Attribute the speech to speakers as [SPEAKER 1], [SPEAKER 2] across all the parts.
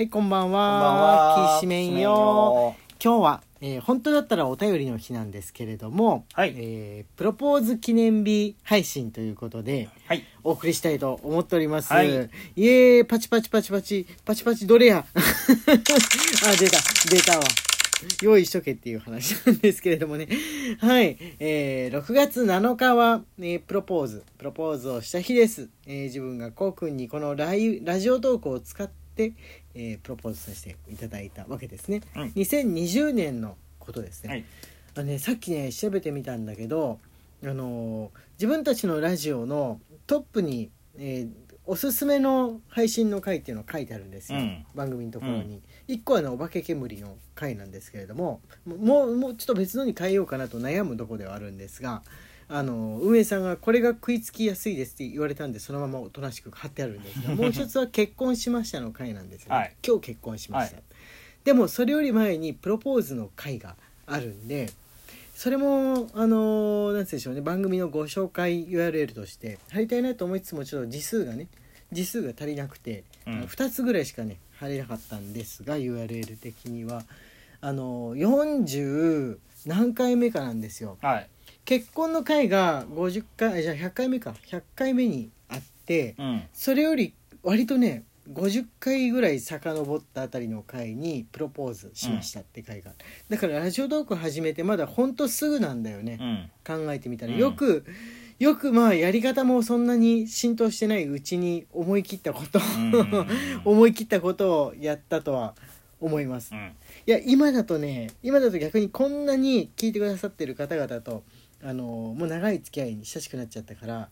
[SPEAKER 1] はい、こんばん
[SPEAKER 2] こんばん
[SPEAKER 1] は。
[SPEAKER 2] は。
[SPEAKER 1] きしめんよ。今日は、えー本当だったらお便りの日なんですけれども、
[SPEAKER 2] はい
[SPEAKER 1] えープロポーズ記念日配信ということで、
[SPEAKER 2] はい。
[SPEAKER 1] お送りしたいと思っております。
[SPEAKER 2] はい
[SPEAKER 1] イエーイ、パチパチパチパチ、パチパチどれやあ、出た、出たわ。用意しとけっていう話なんですけれどもね。はい。えー6月7日は、えープロポーズ、プロポーズをした日です。えー自分がこうくんにこのライラジオトークを使って、えープロポーズさせていただいたわけですね。
[SPEAKER 2] うん
[SPEAKER 1] 2020年のことですね。
[SPEAKER 2] はい。
[SPEAKER 1] あのね、さっきね調べてみたんだけど、あのー自分たちのラジオのトップに、えーおすすめの配信の回っていうのが書いてあるんですよ、
[SPEAKER 2] うん
[SPEAKER 1] 番組のところに、一個はねお化け煙の回なんですけれどももうもうちょっと別のに変えようかなと悩むとこではあるんですがあの運営さんがこれが食いつきやすいですって言われたんでそのままおとなしく貼ってあるんですが もう一つは結婚しましたの回なんですよね、
[SPEAKER 2] はい。
[SPEAKER 1] 今日結婚しました、
[SPEAKER 2] はい。
[SPEAKER 1] でもそれより前にプロポーズの回があるんでそれもあのなんつうんでしょうね番組のご紹介 URL として貼りたいなと思いつつもちょっと字数がね字数が足りなくて、
[SPEAKER 2] うん。
[SPEAKER 1] あの2つぐらいしかね貼れなかったんですが URL 的には。あの40何回目かなんですよ。
[SPEAKER 2] はい。
[SPEAKER 1] 結婚の回が50回あじゃあ100回目か。100回目にあって
[SPEAKER 2] うん。
[SPEAKER 1] それより割とね50回ぐらい遡ったあたりの回にプロポーズしましたって回が、だからラジオトーク始めてまだほんとすぐなんだよね。
[SPEAKER 2] う、ん。
[SPEAKER 1] 考えてみたら。
[SPEAKER 2] うん。
[SPEAKER 1] よく、よくまあやり方もそんなに浸透してないうちに思い切ったこと、
[SPEAKER 2] うんうんうん。
[SPEAKER 1] 思い切ったことをやったとは思います、
[SPEAKER 2] うん。
[SPEAKER 1] いや今だとね今だと逆にこんなに聞いてくださってる方々とあのもう長い付き合いに親しくなっちゃったから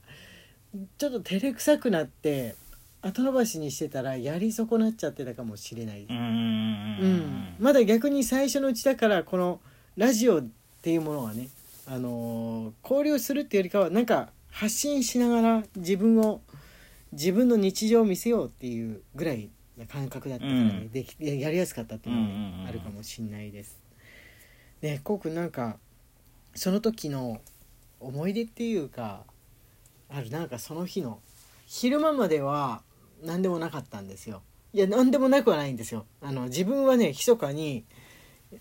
[SPEAKER 1] ちょっと照れくさくなって後延ばしにしてたらやり損なっちゃってたかもしれない、
[SPEAKER 2] うん。
[SPEAKER 1] うんまだ逆に最初のうちだからこのラジオっていうものはね、あのー交流するっていうよりかはなんか発信しながら自分を自分の日常を見せようっていうぐらいな感覚だったからね、
[SPEAKER 2] うん
[SPEAKER 1] できやりやすかったっていうのがね、あるかもしんないです。ねこうくんなんかその時の思い出っていうかあるなんかその日の昼間までは何でもなかったんですよいや何でもなくはないんですよあの自分はね密かに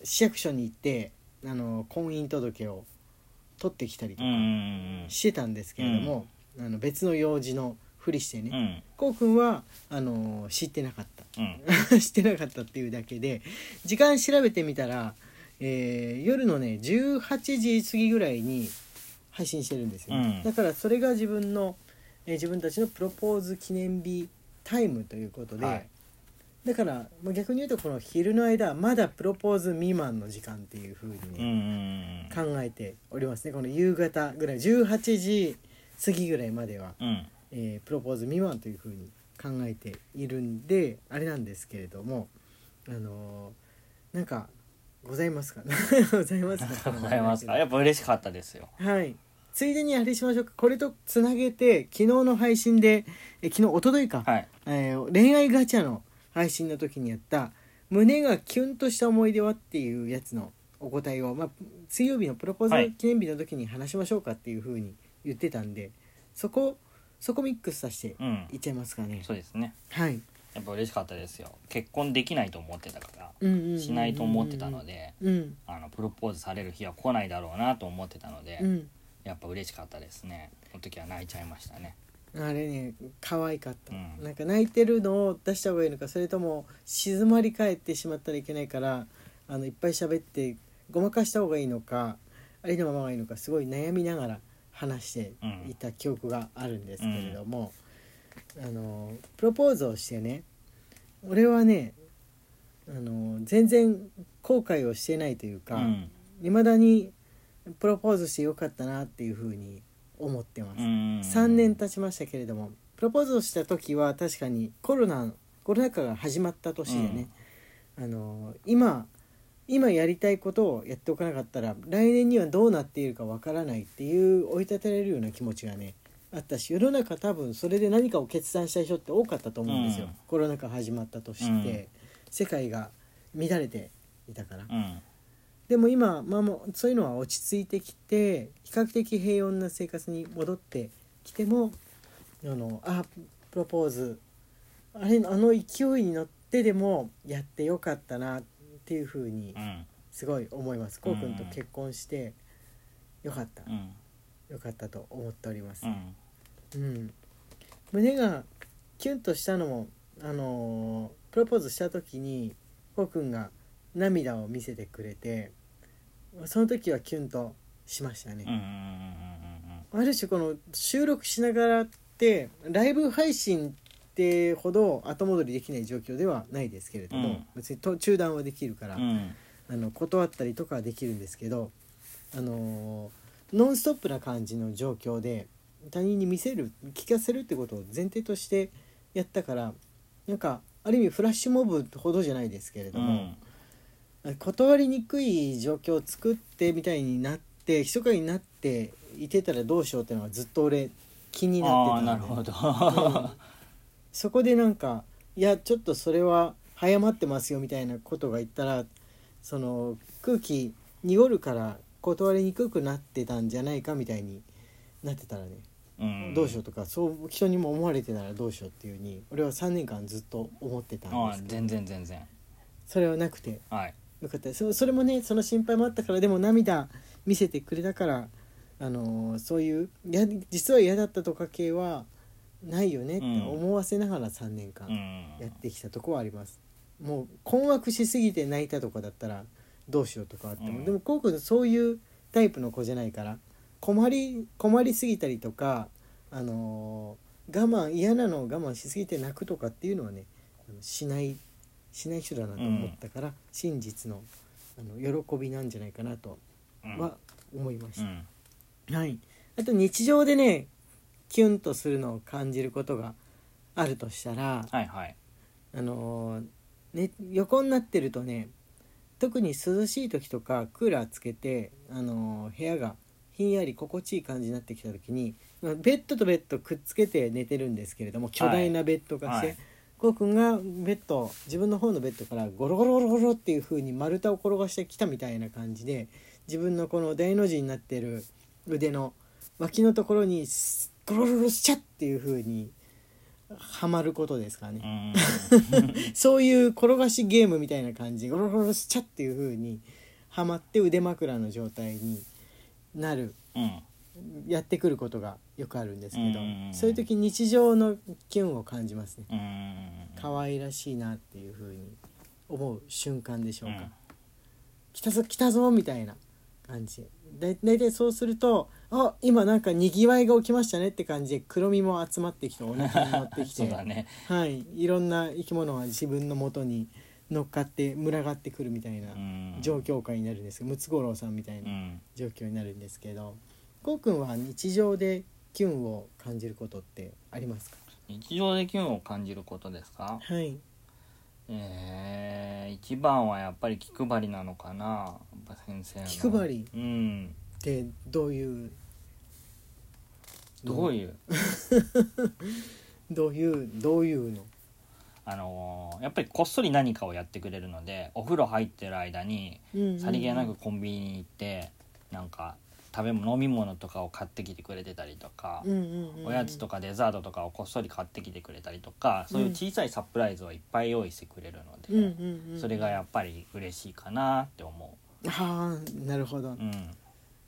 [SPEAKER 1] 市役所に行ってあの婚姻届を取ってきたりと
[SPEAKER 2] うん。う
[SPEAKER 1] か
[SPEAKER 2] ん。
[SPEAKER 1] してたんですけれども、あの別の用事のふりしてね、
[SPEAKER 2] うん。
[SPEAKER 1] こうくんはあの知ってなかった
[SPEAKER 2] うん。
[SPEAKER 1] してなかったっていうだけで時間調べてみたら、えー夜のね18時過ぎぐらいに配信してるんですよ、
[SPEAKER 2] うん
[SPEAKER 1] だからそれが自分の、えー自分たちのプロポーズ記念日タイムということで、
[SPEAKER 2] はい
[SPEAKER 1] だからまあ逆に言うとこの昼の間まだプロポーズ未満の時間っていう風に
[SPEAKER 2] うん。う
[SPEAKER 1] ね、
[SPEAKER 2] ん。
[SPEAKER 1] 考えておりますねこの夕方ぐらい18時過ぎぐらいまでは
[SPEAKER 2] うん。
[SPEAKER 1] えープロポーズ未満というふうに考えているんであれなんですけれどもあのーなんかございますか ございますか
[SPEAKER 2] ございますか。やっぱ嬉しかったですよ。
[SPEAKER 1] はいついでにあれしましょうかこれとつなげて昨日の配信でえ昨日一昨日か、
[SPEAKER 2] はい。
[SPEAKER 1] えー恋愛ガチャの配信の時にやった胸がキュンとした思い出はっていうやつのお答えを、まあ、水曜日のプロポーズ記念日の時に話しましょうかっていうふうに言ってたんでそこそこミックスさせて
[SPEAKER 2] うん。
[SPEAKER 1] いっちゃいますかね。
[SPEAKER 2] そうですね。
[SPEAKER 1] はい。
[SPEAKER 2] やっぱ嬉しかったですよ。結婚できないと思ってたから。
[SPEAKER 1] うんうんうんうん
[SPEAKER 2] しないと思ってたの。で。
[SPEAKER 1] うん
[SPEAKER 2] あのプロポーズされる日は来ないだろうなと思ってたので、
[SPEAKER 1] うん。
[SPEAKER 2] やっぱ嬉しかったですねその時は泣いちゃいましたね
[SPEAKER 1] あれね可愛かった、
[SPEAKER 2] うん
[SPEAKER 1] なんか泣いてるのを出した方がいいのかそれとも静まり返ってしまったらいけないからあのいっぱい喋ってごまかした方がいいのかありのままがいいのかすごい悩みながら話していた記憶があるんですけれども、あのプロポーズをしてね俺はねあの全然後悔をしてないというか、
[SPEAKER 2] うん。
[SPEAKER 1] 未だにプロポーズしてよかったなっていうふうに思ってます、
[SPEAKER 2] うん。
[SPEAKER 1] 3年経ちましたけれどもプロポーズをした時は確かにコロナコロナ禍が始まった年でね、あの今今やりたいことをやっておかなかったら来年にはどうなっているかわからないっていう追い立てられるような気持ちがねあったし世の中多分それで何かを決断した人って多かったと思うんですよ、
[SPEAKER 2] うん。
[SPEAKER 1] コロナ禍始まった年って、世界が乱れていたから、
[SPEAKER 2] うん。
[SPEAKER 1] でも今、まあ、もうそういうのは落ち着いてきて比較的平穏な生活に戻ってきてもあのあプロポーズあれあの勢いに乗っってでもやってよかったなっていうふうに
[SPEAKER 2] うん。
[SPEAKER 1] すごい思います。こうくんと結婚してよかった、
[SPEAKER 2] うん
[SPEAKER 1] よかったと思っております。
[SPEAKER 2] う。ん。
[SPEAKER 1] うん、胸がキュンとしたのもあのープロポーズした時にこうくんが涙を見せてくれてその時はキュンとしましたね。ある種この収録しながらってライブ配信ってほど後戻りできない状況ではないですけれども、
[SPEAKER 2] うん。
[SPEAKER 1] 別にと中断はできるから、
[SPEAKER 2] うんうん。
[SPEAKER 1] あの断ったりとかはできるんですけど、あのーノンストップな感じの状況で他人に見せる聞かせるってことを前提としてやったからなんかある意味フラッシュモブほどじゃないですけれども、断りにくい状況を作ってみたいになって密かになっていてたらどうしようっていうのがずっと俺気になってたんで。
[SPEAKER 2] なるほど。
[SPEAKER 1] うん。そこでなんかいやちょっとそれは早まってますよみたいなことが言ったらその空気濁るから断りにくくなってたんじゃないかみたいになってたらね、
[SPEAKER 2] うん。
[SPEAKER 1] どうしようとかそう人にも思われてたらどうしようっていうふうに俺は3年間ずっと思ってたんですけど。
[SPEAKER 2] 全然全然。
[SPEAKER 1] それはなくて。
[SPEAKER 2] はい。
[SPEAKER 1] よかった。そそれもねその心配もあったからでも涙見せてくれたから、あのーそういうや実は嫌だったとか系はないよねって思わせながら3年間
[SPEAKER 2] うん。
[SPEAKER 1] やってきたとこはあります。もう困惑しすぎて泣いたとかだったらどうしようとかあっても、
[SPEAKER 2] うん。
[SPEAKER 1] でもこうくんそういうタイプの子じゃないから困り困りすぎたりとか、あのー我慢嫌なのを我慢しすぎて泣くとかっていうのはねしないしない人だなと思ったから、真実のあの喜びなんじゃないかなと
[SPEAKER 2] うん。
[SPEAKER 1] は思いまし
[SPEAKER 2] う
[SPEAKER 1] た。
[SPEAKER 2] ん。
[SPEAKER 1] はい、あと日常でねキュンとするのを感じることがあるとしたら
[SPEAKER 2] はいはい。
[SPEAKER 1] あのーね、横になってるとね特に涼しい時とかクーラーつけて、あのー部屋がひんやり心地いい感じになってきた時にまあベッドとベッドくっつけて寝てるんですけれども巨大なベッドがして、
[SPEAKER 2] はい。
[SPEAKER 1] こうくんがベッド自分の方のベッドからゴロゴロゴロゴロっていう風に丸太を転がしてきたみたいな感じで自分のこの大の字になってる腕の脇のところにスゴロゴロゴロしちゃっていう風にはまることですかね。
[SPEAKER 2] うん。
[SPEAKER 1] そういう転がしゲームみたいな感じ。ゴロゴロしちゃっていう風にはまって腕枕の状態になる。
[SPEAKER 2] うん。
[SPEAKER 1] やってくることがよくあるんですけど
[SPEAKER 2] うん。
[SPEAKER 1] そういう時日常のキュンを感じますね。
[SPEAKER 2] うん。
[SPEAKER 1] 可愛らしいなっていう風に思う瞬間でしょうか、
[SPEAKER 2] うん。
[SPEAKER 1] 来たぞ来たぞみたいな感じ。大体そうするとあ今なんかにぎわいが起きましたねって感じ。で黒みも集まってきてお腹に乗ってきて。
[SPEAKER 2] そうだね。
[SPEAKER 1] はい、いろんな生き物が自分の元に乗っかって群がってくるみたいな
[SPEAKER 2] うん。
[SPEAKER 1] 状況下になるんです。ムツゴロウさんみたいうなん。状況になるんですけどこうくんは日常でキュンを感じることってありますか？
[SPEAKER 2] 日常でキュンを感じることですか？
[SPEAKER 1] はい
[SPEAKER 2] えー、一番はやっぱり気配りなのかな。やっぱ先生の。
[SPEAKER 1] 気配り？
[SPEAKER 2] うん。
[SPEAKER 1] でどういう？
[SPEAKER 2] どういう？
[SPEAKER 1] どういう？どういうの？
[SPEAKER 2] あのーやっぱりこっそり何かをやってくれるのでお風呂入ってる間にさりげなくコンビニに行ってなんか食べ物飲み物とかを買ってきてくれてたりとか、
[SPEAKER 1] うんうんうん
[SPEAKER 2] おやつとかデザートとかをこっそり買ってきてくれたりとかそういう小さいサプライズをいっぱい用意してくれるので、
[SPEAKER 1] うんうんうん
[SPEAKER 2] それがやっぱり嬉しいかなって思
[SPEAKER 1] はあなるほど。
[SPEAKER 2] う、うん。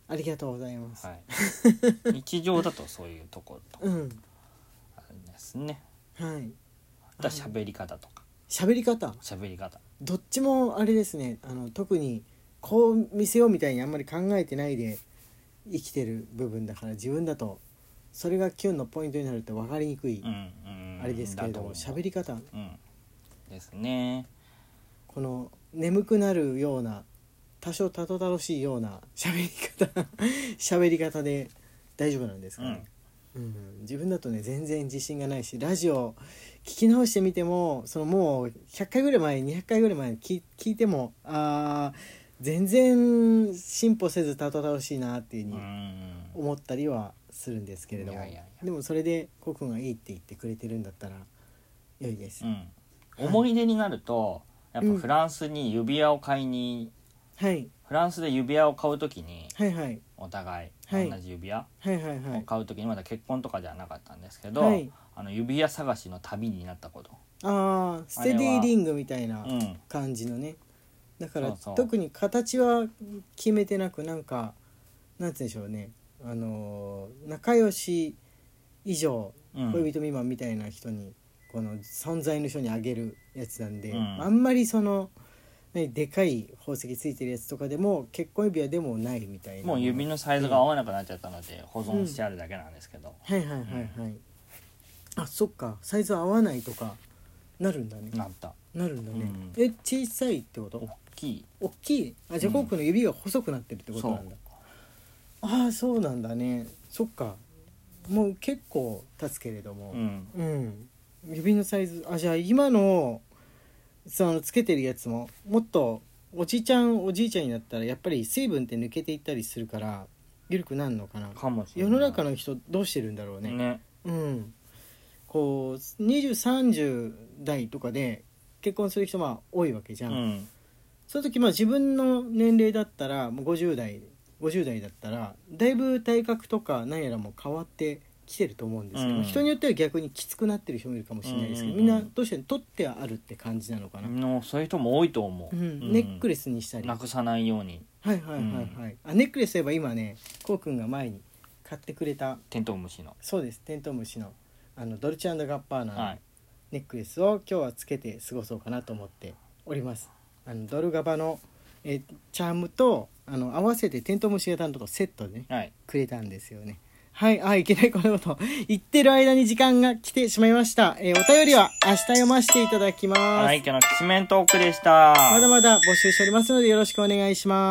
[SPEAKER 1] ありがとうございます、
[SPEAKER 2] はい、日常だとそういうところと
[SPEAKER 1] うん。
[SPEAKER 2] あるんですね。
[SPEAKER 1] はい。
[SPEAKER 2] あとは喋り方とか。
[SPEAKER 1] 喋り方？
[SPEAKER 2] 喋り方。
[SPEAKER 1] どっちもあれですね。あの特にこう見せようみたいにあんまり考えてないで生きてる部分だから自分だとそれがキュンのポイントになると分かりにくい、
[SPEAKER 2] うんうん。
[SPEAKER 1] あれですけれども喋り方。
[SPEAKER 2] うん。ですね。
[SPEAKER 1] この眠くなるような多少たどたどしいような喋り方 喋り方で大丈夫なんですか？ね、うん。自分だとね全然自信がないしラジオ聞き直してみてもそのもう100回ぐらい前200回ぐらい前に聞聞いてもあー全然進歩せずたどたどしいなっていうふう
[SPEAKER 2] う
[SPEAKER 1] に
[SPEAKER 2] ん。
[SPEAKER 1] 思ったりはするんですけれども。でもそれでコウ君がいいって言ってくれてるんだったら良いです、
[SPEAKER 2] うん。思い出になるとやっぱフランスに指輪を買いに、
[SPEAKER 1] はい。
[SPEAKER 2] フランスで指輪を買う時に
[SPEAKER 1] はいはい。
[SPEAKER 2] お互い
[SPEAKER 1] はい。
[SPEAKER 2] 同じ指輪
[SPEAKER 1] はいはいはい。
[SPEAKER 2] を買う時にまだ結婚とかではなかったんですけど、
[SPEAKER 1] はい。
[SPEAKER 2] あの指輪探しの旅になったこと。
[SPEAKER 1] ああステディリングみたいな
[SPEAKER 2] うん。
[SPEAKER 1] 感じのねだから
[SPEAKER 2] そうそう。
[SPEAKER 1] 特に形は決めてなくなんかなんて言うんでしょうね。あのー仲良し以上
[SPEAKER 2] うん。
[SPEAKER 1] 恋人未満みたいな人にこの存在の人にあげるやつなんで、
[SPEAKER 2] うん。
[SPEAKER 1] あんまりそのねでかい宝石ついてるやつとかでも結婚指輪でもないみたいな。
[SPEAKER 2] もう指のサイズが合わなくなっちゃったので保存してあるだけなんですけど、
[SPEAKER 1] はいはいはいはい、あそっか。サイズ合わないとかなるんだね。
[SPEAKER 2] なった。
[SPEAKER 1] なるんだね、
[SPEAKER 2] うん。
[SPEAKER 1] え小さいってこと？
[SPEAKER 2] 大きい。
[SPEAKER 1] 大きい？あじゃあ
[SPEAKER 2] うん。
[SPEAKER 1] コックの指が細くなってるってことなんだ、ああそうなんだね。そっか。もう結構経つけれども。
[SPEAKER 2] うん。
[SPEAKER 1] うん、指のサイズ。あじゃあ今のそのつけてるやつももっとおじいちゃんおじいちゃんになったらやっぱり水分って抜けていったりするから緩くなるのかな。
[SPEAKER 2] かもしれない。
[SPEAKER 1] 世の中の人どうしてるんだろうね。
[SPEAKER 2] ね。
[SPEAKER 1] うん。こう2030代とかで結婚する人は多いわけじゃん、
[SPEAKER 2] うん
[SPEAKER 1] その時まあ自分の年齢だったらもう50代50代だったらだいぶ体格とか何やらも変わってきてると思うんですけど、
[SPEAKER 2] うん。
[SPEAKER 1] 人によっては逆にきつくなってる人もいるかもしれないですけど、
[SPEAKER 2] うんうんうん。
[SPEAKER 1] みんなどうして取ってはあるって感じなのかな、
[SPEAKER 2] のそういう人も多いと思う、
[SPEAKER 1] うん。ネック
[SPEAKER 2] レ
[SPEAKER 1] レスにしたり、
[SPEAKER 2] なくさないように。
[SPEAKER 1] はいはいはいはい、あネックレスといえば今ねこうくんが前に買ってくれた
[SPEAKER 2] テントウムシの。
[SPEAKER 1] そうです。テントウムシのあのドルチェガッパーナの
[SPEAKER 2] はい。
[SPEAKER 1] ネックレスを今日はつけて過ごそうかなと思っておりますあのドルガバのえチャームとあの合わせてテントウムシ型のとこセットでね
[SPEAKER 2] はい。
[SPEAKER 1] くれたんですよね。はいあいけないこのこと。言ってる間に時間が来てしまいました、えーお便りは明日読ませていただきます、
[SPEAKER 2] はい今日のきしめんトークでした。
[SPEAKER 1] まだまだ募集しておりますのでよろしくお願いします